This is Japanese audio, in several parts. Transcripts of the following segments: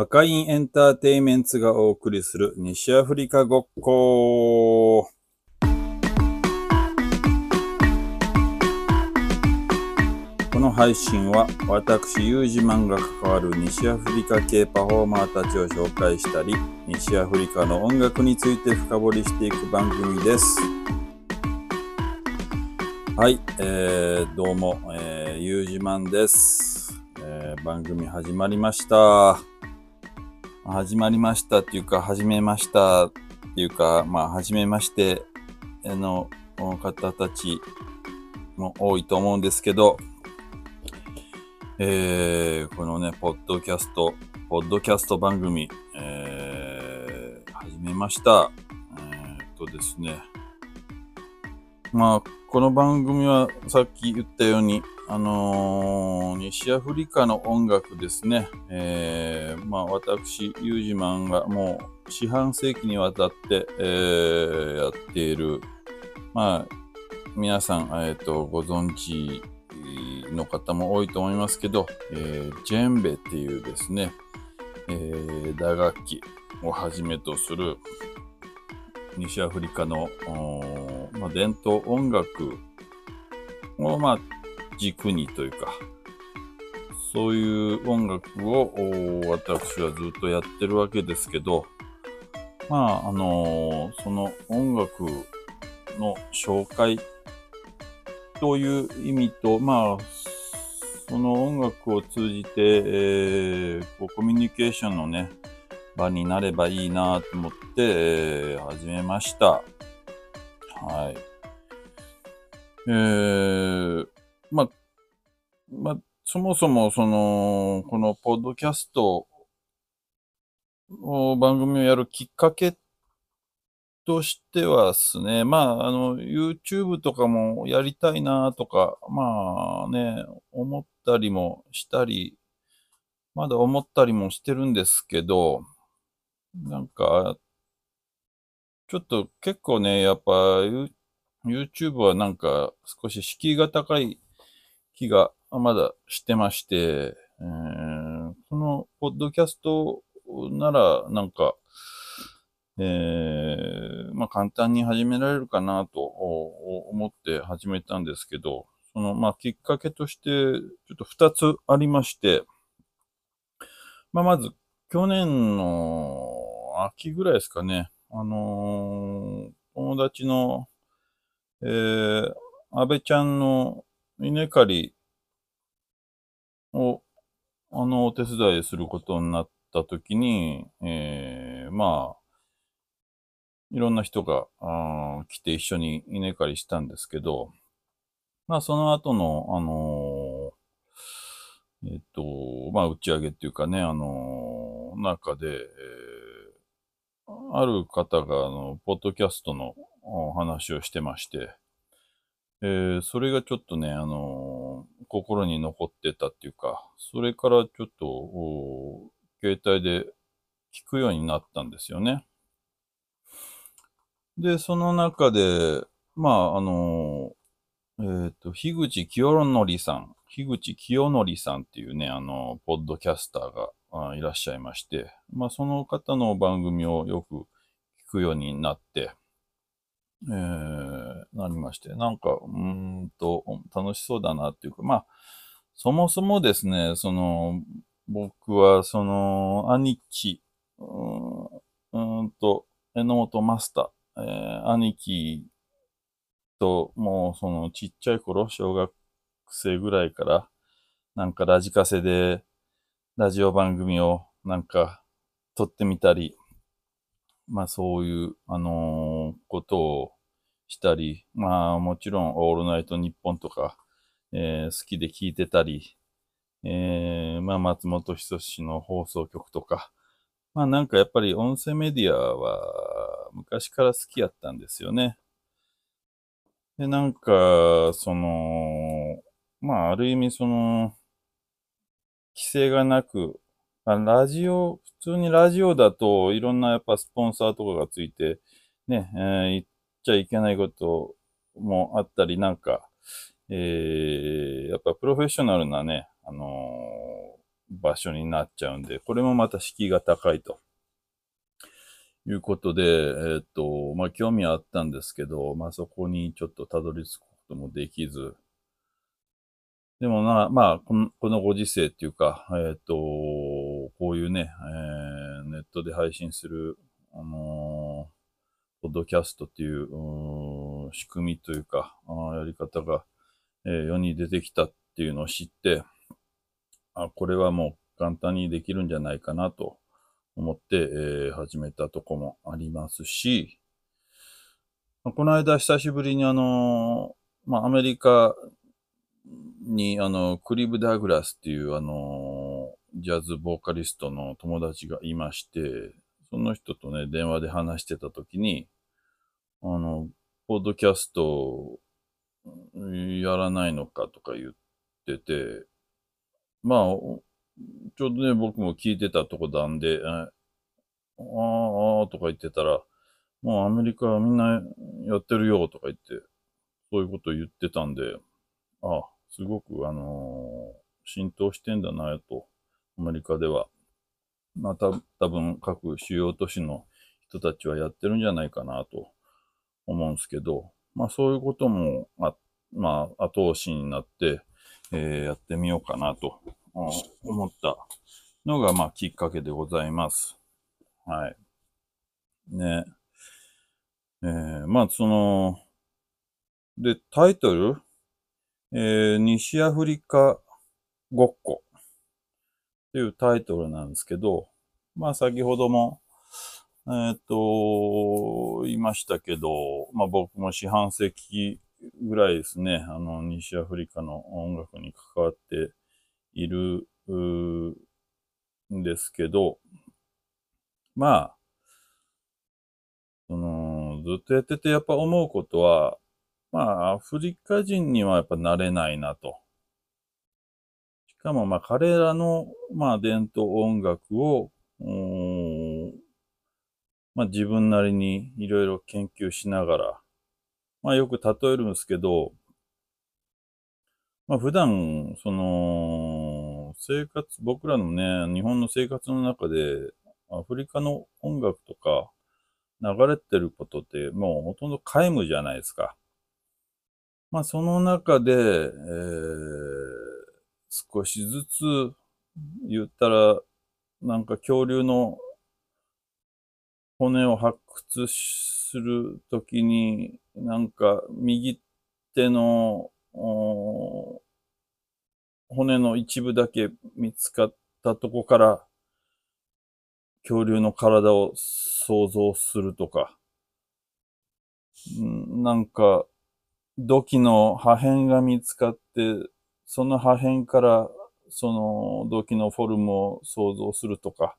赤インエンターテイメンツがお送りする西アフリカごっこ。この配信は私、ユージマンが関わる西アフリカ系パフォーマーたちを紹介したり、西アフリカの音楽について深掘りしていく番組です。はい、えー、どうも、えー、ユージマンです、えー番組始まりました。始まりましたっていうか、始めましたっていうか、まあ、始めましての方たちも多いと思うんですけど、えー、このね、ポッドキャスト、ポッドキャスト番組、えー、始めました。えー、っとですね、まあ、この番組はさっき言ったように、あのー西アフリカの音楽ですね。えー、まあ私、ユージマンがもう四半世紀にわたって、えーやっている、まあ、皆さん、えっ、と、ご存知の方も多いと思いますけど、えージェンベっていうですね、えー打楽器をはじめとする西アフリカの、まあ、伝統音楽を、まあ、軸にというか、そういう音楽を私はずっとやってるわけですけど、まあ、あのーその音楽の紹介という意味と、まあ、その音楽を通じて、えーこうコミュニケーションのね、場になればいいなと思って、えー始めました。はい。えー、まあ、まあ、そもそも、その、このポッドキャストを番組をやるきっかけとしてはですね、まあ、あの、YouTube とかもやりたいなとか、まあね、思ったりもしたり、まだ思ったりもしてるんですけど、なんか、ちょっと結構ね、やっぱ、YouTube はなんか少し敷居が高い気がまだしてまして、えーこのポッドキャストならなんか、えーまあ簡単に始められるかなと思って始めたんですけど、そのまあきっかけとしてちょっと二つありまして、まあまず去年の秋ぐらいですかね、あのー友達のえー、安倍ちゃんの稲刈りを、あの、お手伝いすることになったときに、えー、まあ、いろんな人があ来て一緒に稲刈りしたんですけど、まあ、その後の、あのーえっと、まあ、打ち上げっていうかね、あのー中で、えーある方が、あの、ポッドキャストの話をしてまして、えーそれがちょっとね、あのー心に残ってたっていうか、それからちょっと、携帯で聞くようになったんですよね。で、その中で、まあ、あのーえっ、と、樋口清則さん、樋口清則さんっていうね、あの、ポッドキャスターがあいらっしゃいまして、まあ、その方の番組をよく聞くようになって、えー、なりまして、なんか、うんと、楽しそうだなっていうか、まあ、そもそもですね、その、僕は、その、兄貴、うんうんと、榎本マスター、えー兄貴と、もう、その、ちっちゃい頃、小学生ぐらいから、なんかラジカセで、ラジオ番組を、なんか、撮ってみたり、まあそういう、あのーことをしたり、まあもちろんオールナイトニッポンとか、えー好きで聞いてたり、えーまあ松本人志の放送局とか、まあなんかやっぱり音声メディアは昔から好きやったんですよね。で、なんか、その、まあある意味その、規制がなく、ラジオ、普通にラジオだといろんなやっぱスポンサーとかがついて、ね、えー言っちゃいけないこともあったり、なんか、えーやっぱプロフェッショナルなね、あの場所になっちゃうんで、これもまた敷居が高いと。いうことで、えっと、まあ、興味はあったんですけど、まあ、そこにちょっとたどり着くこともできず、でもな、まあ、このこのご時世っていうか、えっ、と、こういうね、えー、ネットで配信する、あの、ポッドキャストっていう、うん仕組みというか、あやり方が、えー、世に出てきたっていうのを知って、あ、これはもう簡単にできるんじゃないかなと思って、えー、始めたとこもありますし、この間久しぶりにあのまあ、アメリカに、あの、クリブ・ダグラスっていう、あの、ジャズボーカリストの友達がいまして、その人とね、電話で話してた時に、あの、ポッドキャストやらないのかとか言ってて、まあ、ちょうどね、僕も聞いてたとこなんで、ああ、とか言ってたら、もうアメリカはみんなやってるよとか言って、そういうこと言ってたんで、あすごく、あのー、浸透してんだなと、アメリカでは。まあた、多分各主要都市の人たちはやってるんじゃないかなと思うんですけど、まあそういうことも、あまあ後押しになって、えー、やってみようかなと思ったのが、まあきっかけでございます。はい。ね。えー、まあその、で、タイトル？えー、西アフリカごっこっていうタイトルなんですけど、まあ先ほども、えっ、ー、と、言いましたけど、まあ僕も四半世紀ぐらいですね、あの、西アフリカの音楽に関わっているんですけど、まあ、その、ずっとやっててやっぱ思うことは、まあ、アフリカ人にはやっぱなれないなと。しかも、まあ、彼らの、まあ、伝統音楽を、まあ、自分なりにいろいろ研究しながら、まあ、よく例えるんですけど、まあ、普段、その、生活、僕らのね、日本の生活の中で、アフリカの音楽とか流れてることって、もうほとんど皆無じゃないですか。まあ、その中で、えー、少しずつ言ったら、なんか恐竜の骨を発掘するときに、なんか右手の骨の一部だけ見つかったとこから恐竜の体を想像するとか、なんか土器の破片が見つかって、その破片からその土器のフォルムを想像するとか、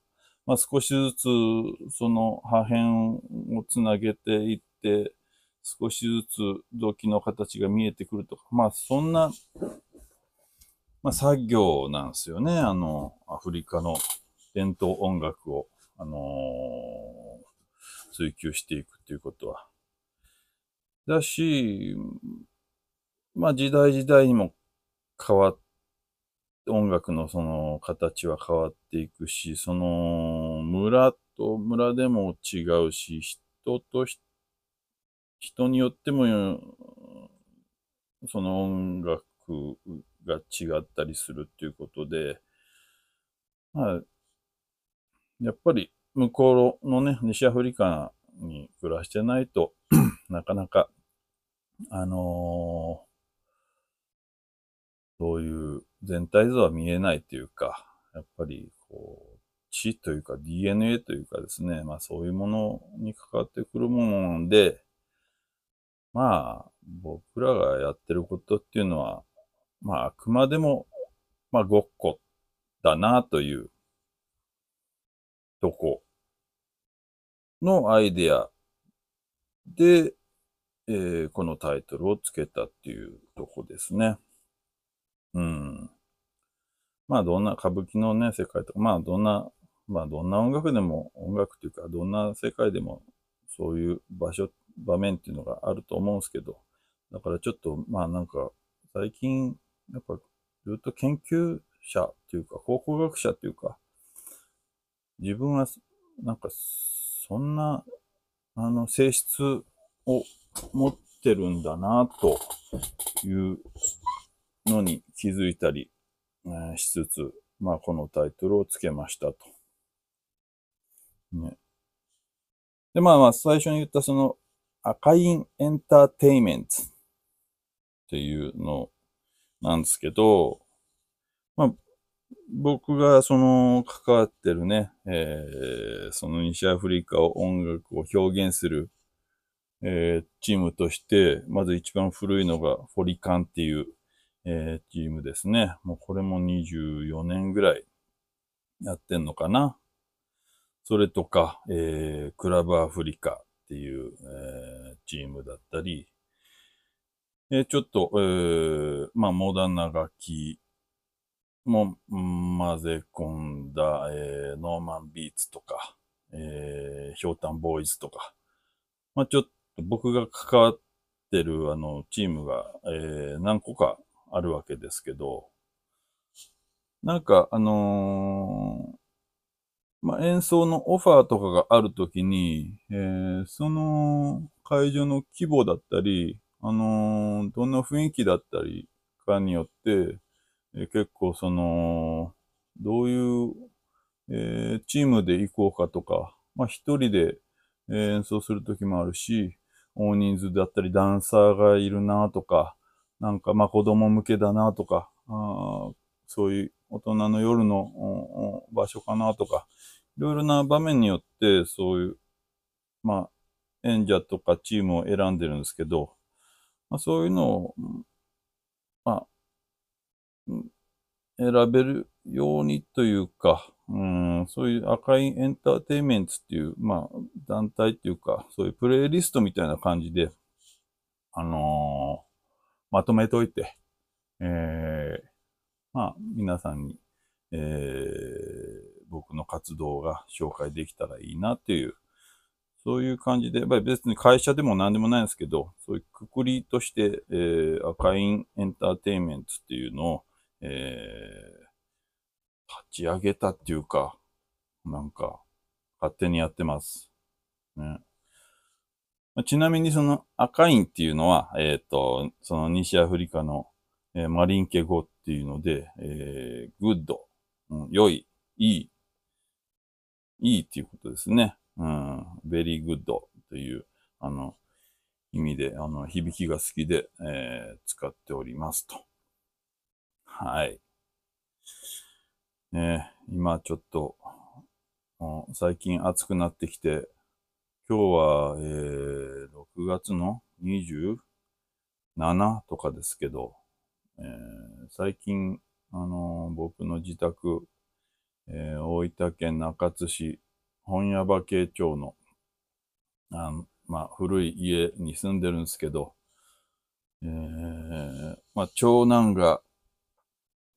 まあ、少しずつその破片をつなげていって、少しずつ土器の形が見えてくるとか、まあそんな、まあ作業なんですよね。あの、アフリカの伝統音楽を、あのー、追求していくっていうことは。だし、まあ時代時代にも変わっ、音楽のその形は変わっていくし、その村と村でも違うし、人と人によっても、その音楽が違ったりするっていうことで、まあ、やっぱり向こうのね、西アフリカに暮らしてないと なかなかあのー、そういう全体像は見えないというか、やっぱり、こう、血というか DNA というかですね、まあそういうものに関わってくるもので、まあ、僕らがやってることっていうのは、まああくまでも、まあごっこだなというとこのアイデアで、えー、このタイトルをつけたっていうとこですね。うん。まあ、どんな歌舞伎のね、世界とか、まあ、どんな、まあ、どんな音楽でも、音楽というか、どんな世界でも、そういう場所、場面っていうのがあると思うんですけど、だからちょっと、まあなんか、最近、やっぱ、ずっと研究者っていうか、考古学者っていうか、自分は、なんか、そんな、あの、性質を持ってるんだな、というのに気づいたり、しつつ、まあ、このタイトルをつけましたと。ね。で、まあまあ、最初に言ったその、赤インエンターテイメントっていうのなんですけど、まあ、僕がその関わってるね、えー、その西アフリカを音楽を表現する、えー、チームとして、まず一番古いのがフォリカンっていう、えー、チームですね。もうこれも24年ぐらいやってんのかな。それとか、えー、クラブアフリカっていう、えー、チームだったり、えー、ちょっと、えー、まあ、モダンな楽器も混ぜ込んだ、えー、ノーマンビーツとか、えー、ヒョータンボーイズとか、まあ、ちょっと僕が関わってるあのチームが、えー、何個かあるわけですけど、なんか、あのー、まあ、演奏のオファーとかがあるときに、えー、その会場の規模だったり、あのー、どんな雰囲気だったりかによって、え、結構その、どういう、え、チームで行こうかとか、まあ一人で、え、演奏するときもあるし、大人数だったりダンサーがいるなとか、なんかまあ子供向けだなとか、あそういう大人の夜の場所かなとか、いろいろな場面によってそういう、まあ演者とかチームを選んでるんですけど、まあ、そういうのを、まあ、選べるようにというか、うん、そういう赤いエンターテイメントっていう、まあ、団体っていうか、そういうプレイリストみたいな感じで、あのー、まとめておいて、えー、まあ、皆さんに、えー、僕の活動が紹介できたらいいなっていう、そういう感じで、やっぱり別に会社でも何でもないんですけど、そういうくくりとして、えー、赤インエンターテインメントっていうのを、えー、立ち上げたっていうか、なんか、勝手にやってます。ね。ちなみにそのアカインっていうのは、えっ、ー、と、その西アフリカの、えー、マリンケ語っていうので、えー、 good、うん、良い、いい、いいっていうことですね。うん、 very good という、あの、意味で、あの、響きが好きで、えー、使っておりますと。はい。ね今ちょっと、最近暑くなってきて、今日は、えー、6月の27とかですけど、えー、最近、あのー、僕の自宅、えー、大分県中津市本屋場系町の、あまあ、古い家に住んでるんですけど、えー、まあ、長男が、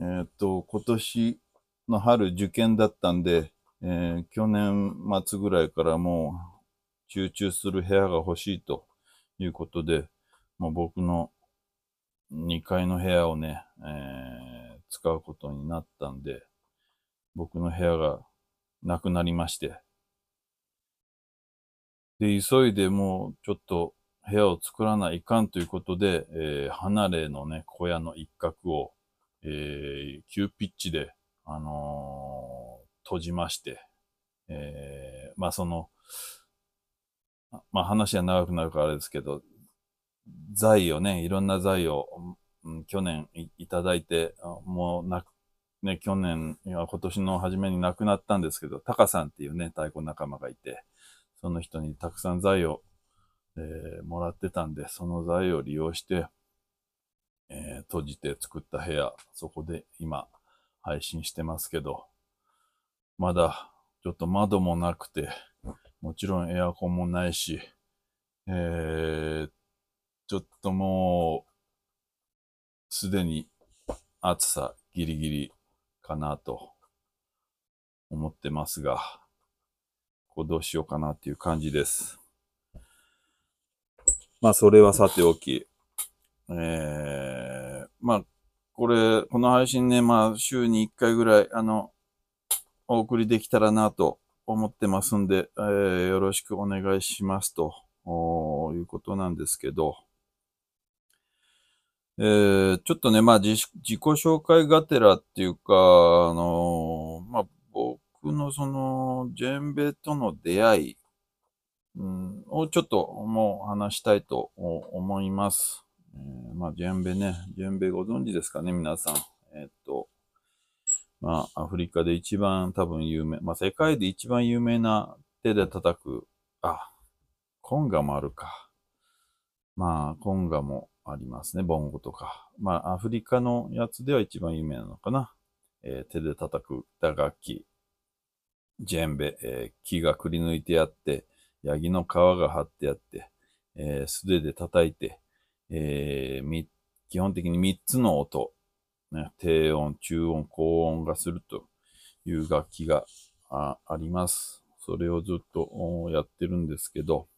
えー、っと、今年の春受験だったんで、えー、去年末ぐらいからもう集中する部屋が欲しいということで、もう僕の2階の部屋をね、えー、使うことになったんで、僕の部屋がなくなりまして、で、急いでもうちょっと部屋を作らないかんということで、えー、離れのね、小屋の一角を、えー、急ピッチで、あのー、閉じまして、えー、まあその、まあ話は長くなるからあれですけど、財をね、いろんな財を、うん、去年いただいて、もうなく、ね、去年、今年の初めに亡くなったんですけど、タカさんっていうね、太鼓仲間がいて、その人にたくさん財を、えー、もらってたんで、その財を利用して、えー、閉じて作った部屋、そこで今配信してますけど、まだちょっと窓もなくて、もちろんエアコンもないし、えー、ちょっともう、すでに暑さギリギリかなと思ってますが、こうどうしようかなっていう感じです。まあ、それはさておき、えー、まあ、これ、この配信ね、まあ、週に1回ぐらい、あの、お送りできたらなと思ってますんで、えー、よろしくお願いしますということなんですけど、えー、ちょっとね、まあ自、自己紹介がてらっていうか、あの、まあ、僕のその、ジェンベとの出会い、うん、をちょっともう話したいと思います。えー、まあ、ジェンベね、ジェンベご存知ですかね、皆さん。えー、っと、まあ、アフリカで一番多分有名、まあ、世界で一番有名な手で叩く、あ、コンガもあるか。まあ、コンガもありますね、ボンゴとか。まあ、アフリカのやつでは一番有名なのかな。えー、手で叩く打楽器、ジェンベ、えー、木がくり抜いてあって、ヤギの皮が張ってあって、えー、素手で叩いて、えー、基本的に3つの音、ね、低音、中音、高音がするという楽器があります。それをずっとやってるんですけど、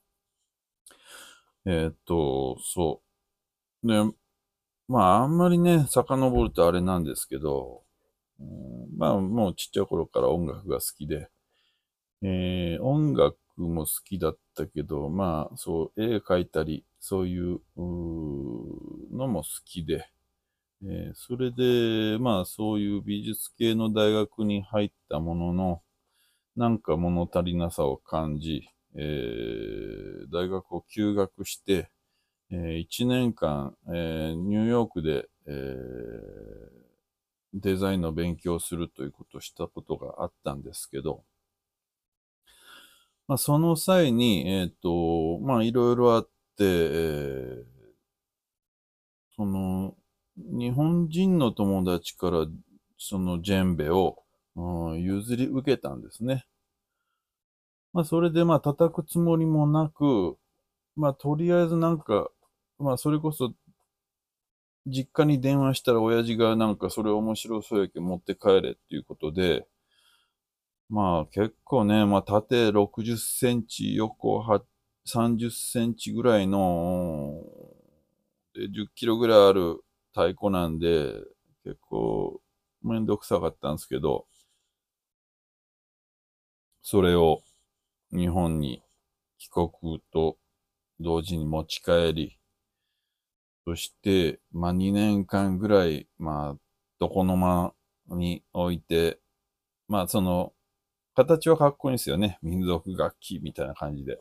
えー、っと、そう。ね、まあ、あんまりね、遡るとあれなんですけど、うん、まあ、もうちっちゃい頃から音楽が好きで、えー、音楽も好きだったけど、まあ、そう、絵描いたり、そういうのも好きで、えー、それで、まあ、そういう美術系の大学に入ったものの、なんか物足りなさを感じ、えー、大学を休学して、えー、1年間、えー、ニューヨークで、えー、デザインの勉強をするということをしたことがあったんですけど、まあ、その際に、えっ、と、まあ、いろいろあって、えー、その、日本人の友達から、そのジェンベを、うん、譲り受けたんですね。まあ、それで、まあ、叩くつもりもなく、まあ、とりあえずなんか、まあ、それこそ、実家に電話したら親父がなんかそれ面白そうやけ持って帰れっていうことで、まあ結構ね、まあ縦60センチ、横30センチぐらいの、10キロぐらいある太鼓なんで、結構めんどくさかったんですけど、それを日本に帰国と同時に持ち帰り、そして、まあ2年間ぐらい、まあ、床の間に置いて、まあその、形はかっこいいんですよね。民族楽器みたいな感じで。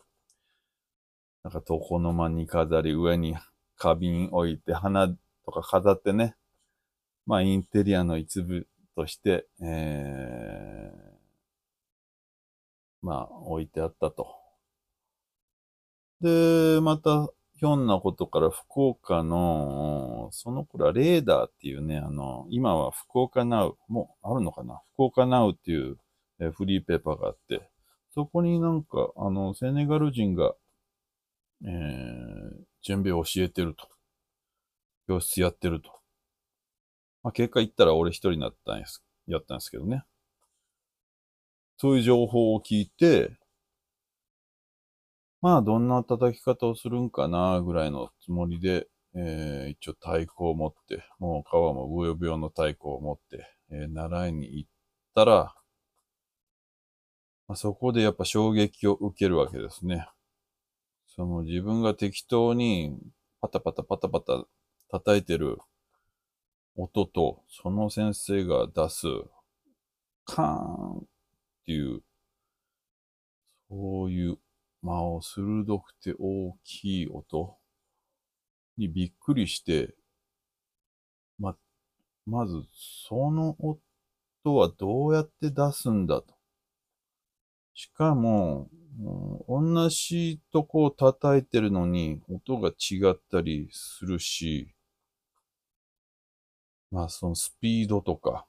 なんか床の間に飾り、上に花瓶置いて、花とか飾ってね。まあインテリアの一部として、えー、まあ置いてあったと。で、また、ひょんなことから福岡の、その頃はレーダーっていうね、あの、今は福岡ナウ、もうあるのかな？福岡ナウっていうフリーペーパーがあって、そこになんか、あの、セネガル人が、えー、準備を教えてると。教室やってると。まあ、結果言ったら俺一人になったんです、やったんですけどね。そういう情報を聞いて、まあ、どんな叩き方をするんかな、ぐらいのつもりで、えー、一応太鼓を持って、もう皮もブヨブヨの太鼓を持って、えー、習いに行ったら、まあ、そこでやっぱ衝撃を受けるわけですね。その自分が適当にパタパタパタパタ叩いてる音と、その先生が出すカーンっていう、そういう間を鋭くて大きい音にびっくりして、ま、まずその音はどうやって出すんだと。しかも、同じとこを叩いてるのに音が違ったりするし、まあそのスピードとか、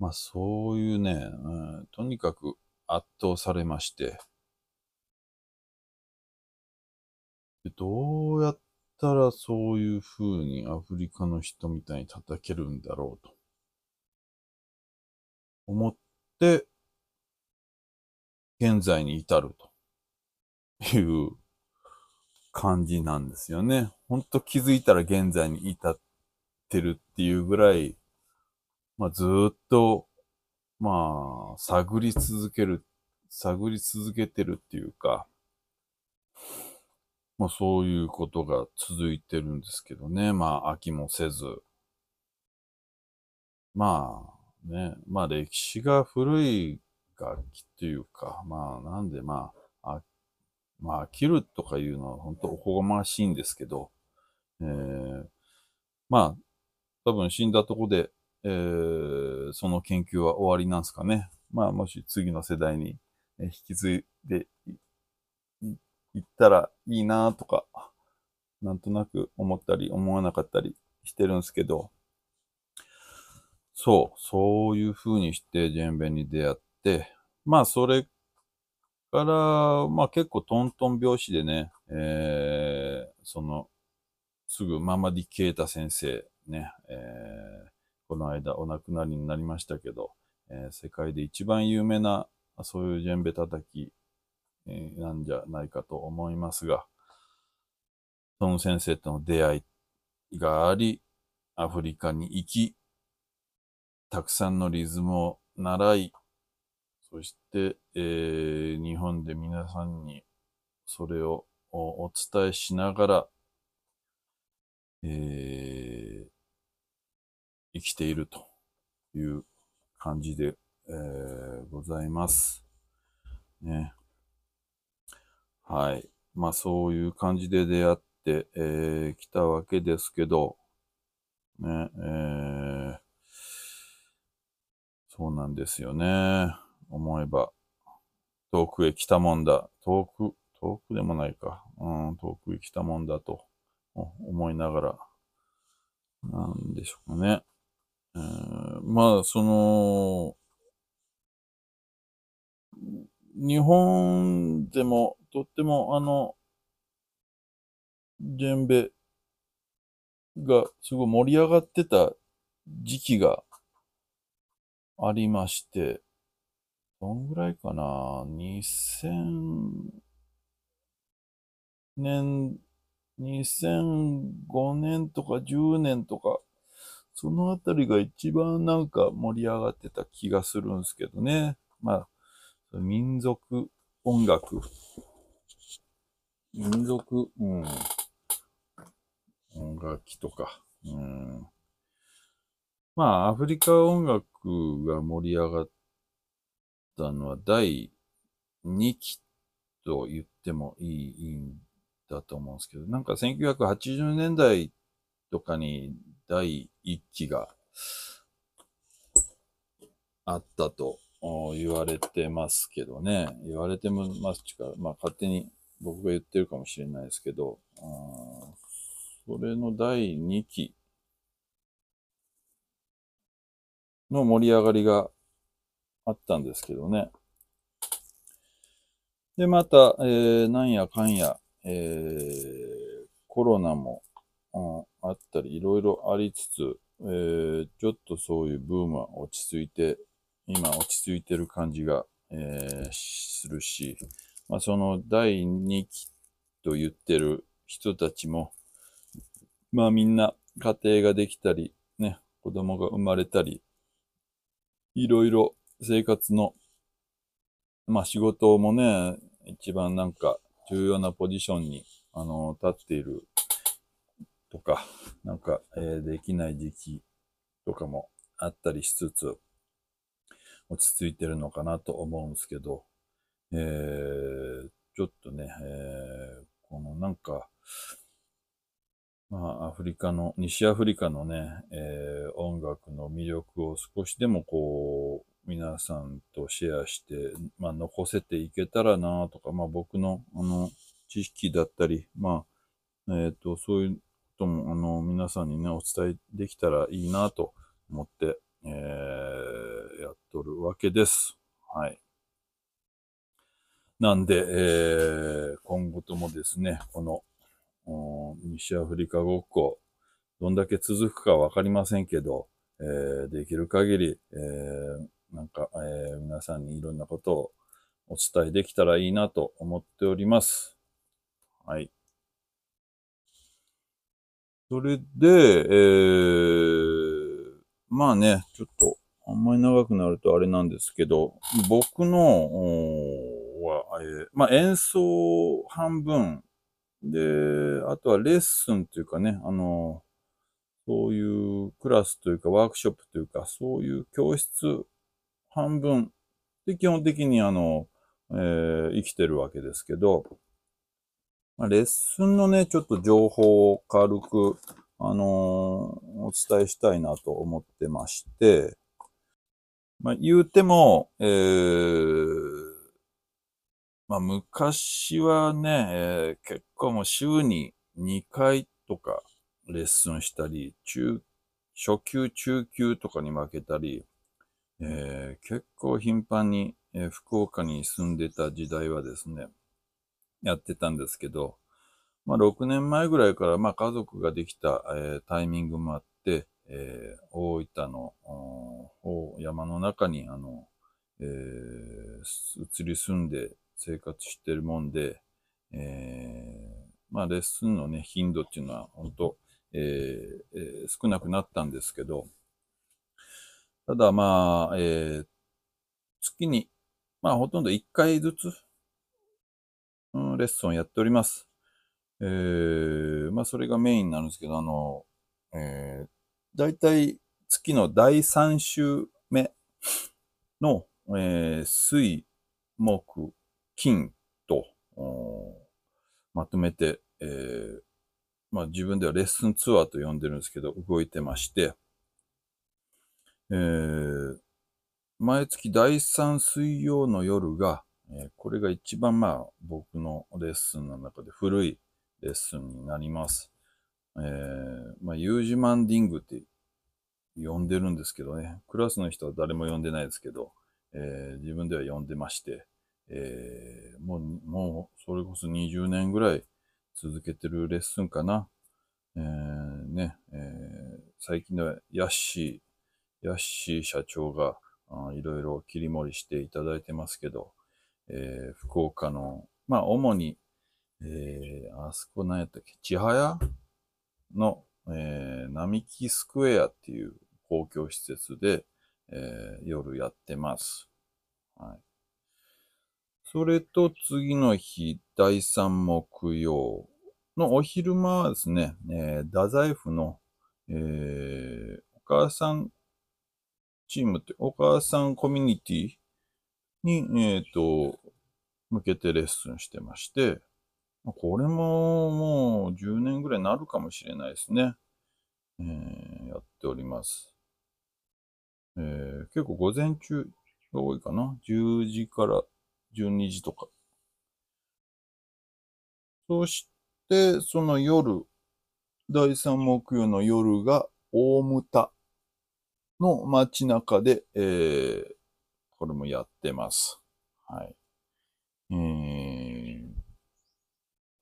まあそういうね、うん、とにかく圧倒されまして、どうやったらそういう風にアフリカの人みたいに叩けるんだろうと。思って現在に至ると。いう感じなんですよね。ほんと気づいたら現在に至って。ってるっていうぐらい、まあずっと、まあ、探り続ける、探り続けてるっていうか、まあそういうことが続いてるんですけどね。まあ飽きもせず。まあね、まあ歴史が古い楽器っていうか、まあなんでまあ、あまあ飽きるとかいうのは本当おこがましいんですけど、えー、まあ多分死んだとこで、えー、その研究は終わりなんですかね。まあもし次の世代に引き継いでいったらいいなとか、なんとなく思ったり思わなかったりしてるんですけど、そう、そういう風にしてジェンベに出会って、まあそれから、まあ結構トントン拍子でね、えー、その、すぐママディ・ケータ先生ね、えー、この間お亡くなりになりましたけど、えー、世界で一番有名なそういうジェンベ叩きえなんじゃないかと思いますが、その先生との出会いがあり、アフリカに行き、たくさんのリズムを習い、そして、えー、日本で皆さんにそれをお伝えしながら、えー、生きているという感じで、えー、ございます。ね。はい。まあそういう感じで出会って、えー、来たわけですけど、ね、えー、そうなんですよね。思えば、遠くへ来たもんだ。遠く、遠くでもないか。うん、遠くへ来たもんだと思いながら、なんでしょうかね。えー、まあ、その、日本でもとってもあの、ジェンベがすごい盛り上がってた時期がありまして、どんぐらいかな ?2000 年、2005年とか10年とか、そのあたりが一番なんか盛り上がってた気がするんですけどね。まあ、民族音楽民族、うん。音楽器とか。うん。まあ、アフリカ音楽が盛り上がったのは第2期と言ってもいいいいんだと思うんですけど、なんか1980年代とかに第1期があったと言われてますけどね。言われてますか、まあ勝手に僕が言ってるかもしれないですけど、それの第2期の盛り上がりがあったんですけどね。で、また、えー、なんやかんや、えー、コロナも、うん、あったり、いろいろありつつ、えー、ちょっとそういうブームは落ち着いて、今落ち着いてる感じが、えー、するし、まあ、その第2期と言ってる人たちも、まあみんな家庭ができたり、ね、子供が生まれたり、いろいろ生活の、まあ仕事もね、一番なんか重要なポジションに、あの、立っているとか、なんか、えー、できない時期とかもあったりしつつ、落ち着いてるのかなと思うんですけど、えー、ちょっとね、えー、このなんか、まあ、アフリカの、西アフリカのね、えー、音楽の魅力を少しでもこう、皆さんとシェアして、まあ、残せていけたらなとか、まあ、僕の、あの、知識だったり、まあ、えっ、ー、と、そういうとも、あの、皆さんにね、お伝えできたらいいなと思って、えー、やっとるわけです。はい。なんで、えー、今後ともですね、この、西アフリカごっこ、どんだけ続くかわかりませんけど、えー、できる限り、えー、なんか、えー、皆さんにいろんなことをお伝えできたらいいなと思っております。はい。それで、えー、まあね、ちょっと、あんまり長くなるとあれなんですけど、僕の、は、えー、まあ演奏半分、で、あとはレッスンというかね、あの、そういうクラスというかワークショップというか、そういう教室半分で基本的にあの、えー、生きてるわけですけど、まあ、レッスンのね、ちょっと情報を軽く、あのー、お伝えしたいなと思ってまして、まあ、言うても、えー、まあ、昔はね、えー、結構もう週に2回とかレッスンしたり、中、初級、中級とかに負けたり、えー、結構頻繁に、えー、福岡に住んでた時代はですね、やってたんですけど、まあ、6年前ぐらいから、まあ、家族ができた、えー、タイミングもあって、えー、大分の方山の中に、あの、えー、移り住んで生活してるもんで、えー、まあ、レッスンのね、頻度っていうのは、本当えーえー、少なくなったんですけど、ただまあ、えー、月に、まあ、ほとんど1回ずつ、レッスンをやっております。えー、まあ、それがメインなんですけど、あの、えー、だいたい月の第3週目の、えー、水、木、金と、まとめて、えー、まあ自分ではレッスンツアーと呼んでるんですけど、動いてまして、えー、毎月第3水曜の夜が、えー、これが一番まあ僕のレッスンの中で古いレッスンになります。えー、まあユージマンディングって呼んでるんですけどね、クラスの人は誰も呼んでないですけど、えー、自分では呼んでまして、えー、もう、もう、それこそ20年ぐらい続けてるレッスンかな。えー、ね、えー、最近ではヤッシー、ヤッシー社長がいろいろ切り盛りしていただいてますけど、えー、福岡の、まあ、主に、えー、あそこ何やったっけ、千早の、えー、並木スクエアっていう公共施設で、えー、夜やってます。はい。それと次の日、第三木曜のお昼間はですね、えー、太宰府の、えー、お母さんチームって、お母さんコミュニティに、えっ、ー、と、向けてレッスンしてまして、これももう10年ぐらいになるかもしれないですね。えー、やっております。えー、結構午前中が多いかな。10時から12時とか。そして、その夜、第3木曜の夜が大牟田の街中で、えー、これもやってます。はい。えー、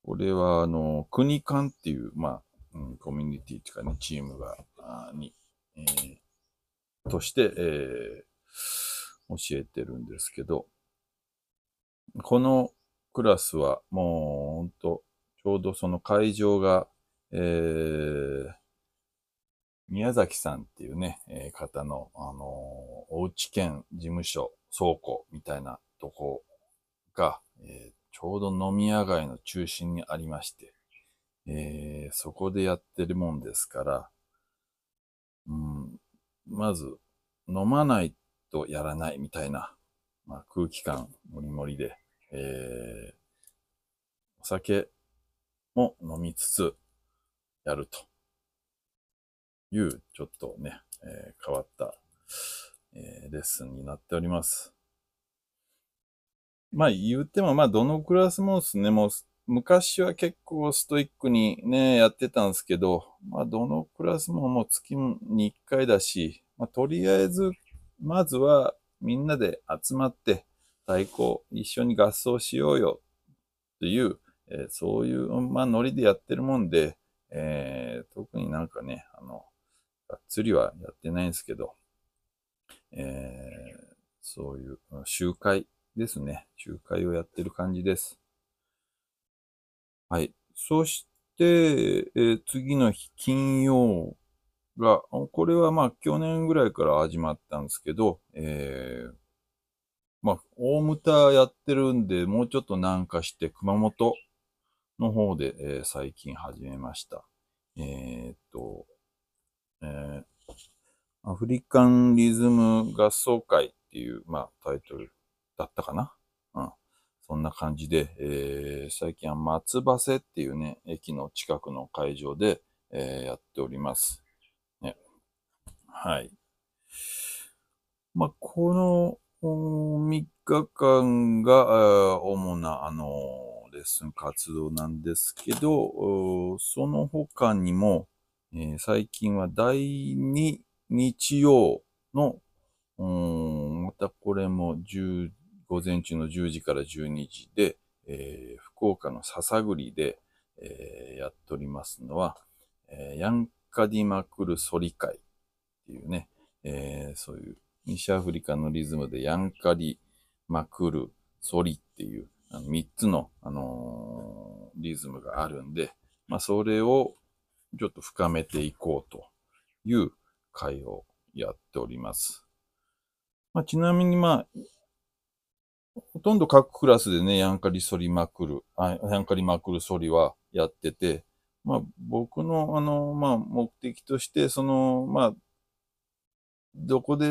これは、あの、国間っていう、まあ、うん、コミュニティっていうかね、チームが、あに、えー、として、えー、教えてるんですけど、このクラスはもうほんと、ちょうどその会場が、えー、宮崎さんっていうね、えー、方の、あのー、おうち兼事務所、倉庫みたいなとこが、えー、ちょうど飲み屋街の中心にありまして、えー、そこでやってるもんですから、うん、まず、飲まないとやらないみたいな、まあ、空気感もりもりで、えー、お酒も飲みつつやると。いう、ちょっとね、えー、変わった、えー、レッスンになっております。まあ言っても、まあどのクラスもですね、もう昔は結構ストイックにね、やってたんですけど、まあどのクラスももう月に1回だし、まあとりあえず、まずはみんなで集まって、太鼓一緒に合奏しようよっていう、えー、そういう、まあ、ノリでやってるもんで、えー、特になんかね、あの、がっつりはやってないんですけど、えー、そういう集会ですね。集会をやってる感じです。はい。そして、えー、次の日、金曜が、これはまあ去年ぐらいから始まったんですけど、えー、まあ、大牟田やってるんで、もうちょっと南下して熊本の方で、えー、最近始めました。えー、っと、えー、アフリカンリズム合奏会っていう、まあ、タイトルだったかな？うん。そんな感じで、えー、最近は松葉瀬っていうね、駅の近くの会場で、えー、やっております。ね。はい。まあ、この3日間が主な、あの、レッスン活動なんですけど、その他にも、えー、最近は第2日曜の、またこれも10午前中の10時から12時で、えー、福岡の笹栗で、えー、やっておりますのは、えー、ヤンカディマクルソリ会っていうね、えそういう西アフリカのリズムでヤンカリマクルソリっていうあの3つの、あのリズムがあるんで、まあ、それをちょっと深めていこうという会をやっております。まあ、ちなみにまあ、ほとんど各クラスでね、ヤンカリソリまくる、ヤンカリまくるソリはやってて、まあ僕のあの、まあ目的として、その、まあ、どこで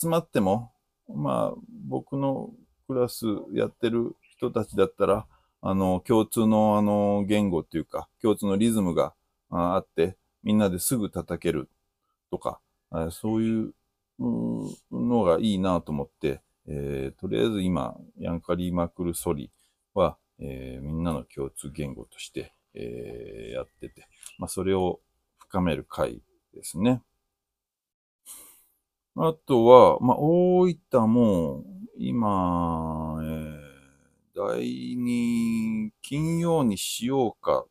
集まっても、まあ僕のクラスやってる人たちだったら、あの、共通のあの言語っていうか、共通のリズムがあって、みんなですぐ叩けるとか、そういうのがいいなと思って、えー、とりあえず今、ヤンカリーマクルソリは、えー、みんなの共通言語として、えー、やってて、まあ、それを深める回ですね。あとは、まあ、大分も、今、えー、第2金曜にしようか、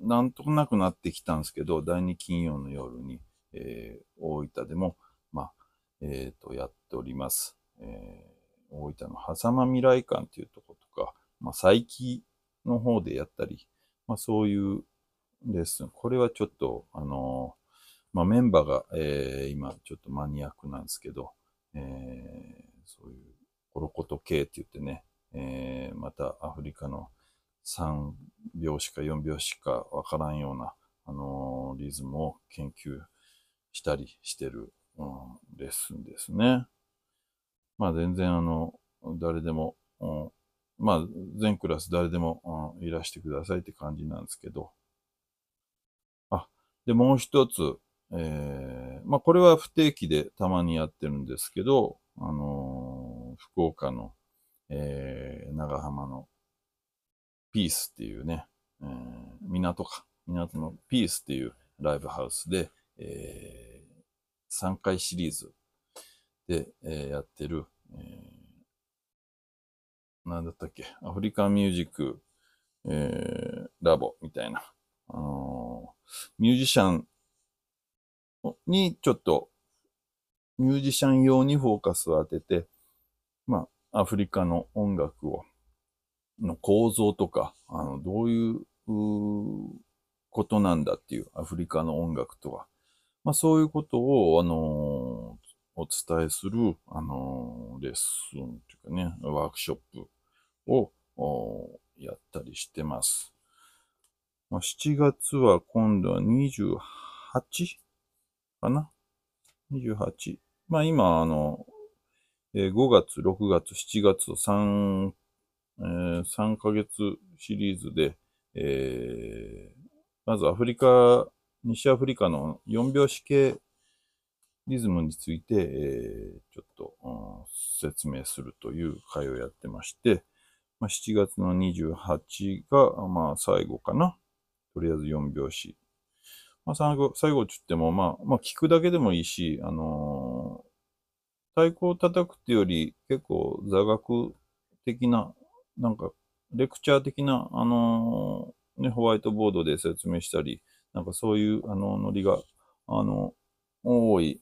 なんとなくなってきたんですけど、第2金曜の夜に、えー、大分でも、まあ、えっ、ー、と、やっております。えー、大分の狭間未来館っていうとことか、まあ、佐伯の方でやったり、まあ、そういうレッスン。これはちょっと、あの、まあ、メンバーが、えー、今ちょっとマニアックなんですけど、えー、そういうコロコト系って言ってね、えー、またアフリカの3拍子か4拍子かわからんような、あのー、リズムを研究したりしてる、うん、レッスンですね。まあ全然あの、誰でも、うん、まあ全クラス誰でも、うん、いらしてくださいって感じなんですけど。あ、で、もう一つ、えー、まあこれは不定期でたまにやってるんですけど、あのー、福岡の、えー、長浜のピースっていうね、えー、港か、港のピースっていうライブハウスで、えー、3回シリーズで、えー、やってる、えー、なんだったっけ、アフリカンミュージック、えー、ラボみたいな、あのー、ミュージシャンにちょっと、ミュージシャン用にフォーカスを当てて、まあ、アフリカの音楽を、の構造とか、あの、どういうことなんだっていう、アフリカの音楽とは。まあ、そういうことを、あのお伝えする、あのレッスンというかね、ワークショップをやったりしてます。まあ、7月は今度は 28? かな ?28。まあ今、あの、5月、6月、7月と3、えー、3ヶ月シリーズで、えー、まずアフリカ、西アフリカの4拍子系リズムについて、えー、ちょっと、うん、説明するという会をやってまして、まあ、7月の28が、まあ、最後かな。とりあえず4拍子。まあ、最後、最後って言っても、まあ、まあ、聞くだけでもいいし、あのー、太鼓を叩くっていうより、結構座学的な、なんか、レクチャー的な、あのー、ね、ホワイトボードで説明したり、なんかそういう、あの、ノリが、あの、多い、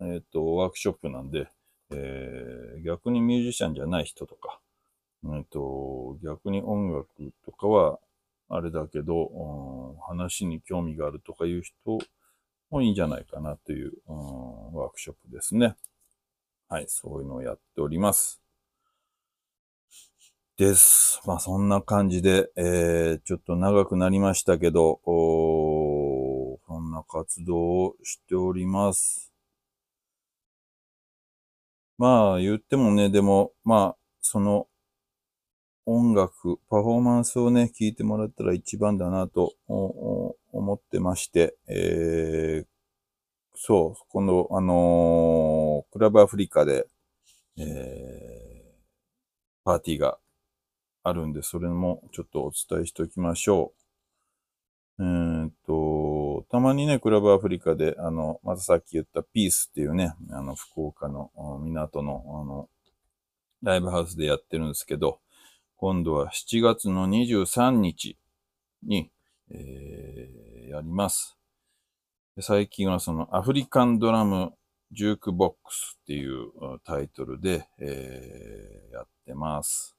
えっ、ー、と、ワークショップなんで、えー、逆にミュージシャンじゃない人とか、えっ、ー、と、逆に音楽とかは、あれだけど、うん、話に興味があるとかいう人もいいんじゃないかなという、うん、ワークショップですね。はい、そういうのをやっております。です。まあそんな感じで、えー、ちょっと長くなりましたけど、おそんな活動をしております。まあ言ってもね、でも、まあ、その音楽、パフォーマンスをね、聞いてもらったら一番だなと思ってまして、えー、そう、今度、あのー、クラブアフリカで、えー、パーティーがあるんで、それもちょっとお伝えしておきましょう。えー、っと、たまにね、クラブアフリカで、あの、またさっき言ったピースっていうね、あの、福岡の港の、あの、ライブハウスでやってるんですけど、今度は7月の23日に、えー、やります。最近はそのアフリカンドラムジュークボックスっていうタイトルで、えー、やってます。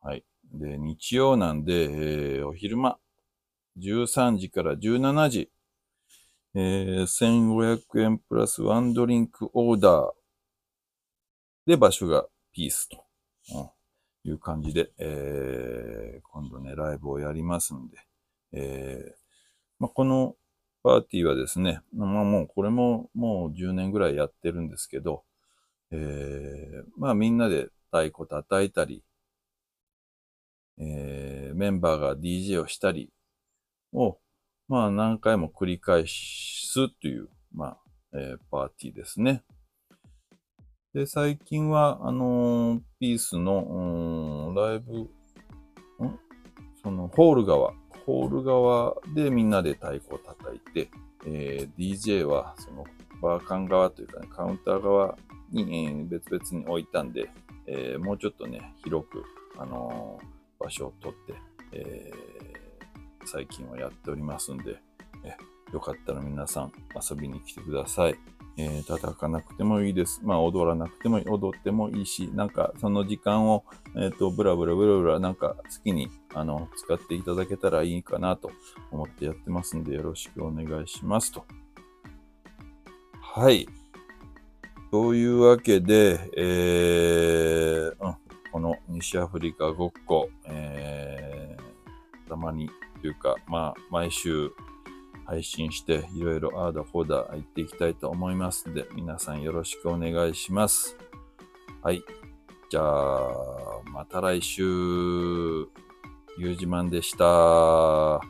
はい。で、日曜なんで、えー、お昼間、13時から17時、えー、1500円プラスワンドリンクオーダーで場所がピースと、うん、いう感じで、えー、今度ね、ライブをやりますんで、えーまあ、このパーティーはですね、まあもうこれももう10年ぐらいやってるんですけど、えー、まあみんなで太鼓叩いたり、えー、メンバーが DJ をしたりを、まあ何回も繰り返すという、まあ、えー、パーティーですね。で、最近は、あのー、ピースの、ライブ、ん？その、ホール側、ホール側でみんなで太鼓を叩いて、えー、DJ は、その、バーカン側というかね、カウンター側に、えー、別々に置いたんで、えー、もうちょっとね、広く、あのー場所を取って、えー、最近はやっておりますんで、えよかったら皆さん遊びに来てください。えー、叩かなくてもいいです。まあ、踊らなくても踊ってもいいし、なんか、その時間を、えっ、ー、と、ブラブラブラブラ、なんか、好きに、あの、使っていただけたらいいかなと思ってやってますんで、よろしくお願いしますと。はい。というわけで、えー、うん、この西アフリカごっこ、えー、たまにというか、まあ、毎週配信して、いろいろあーだこーだ言っていきたいと思いますので、皆さんよろしくお願いします。はい。じゃあ、また来週、ゆうじまんでした。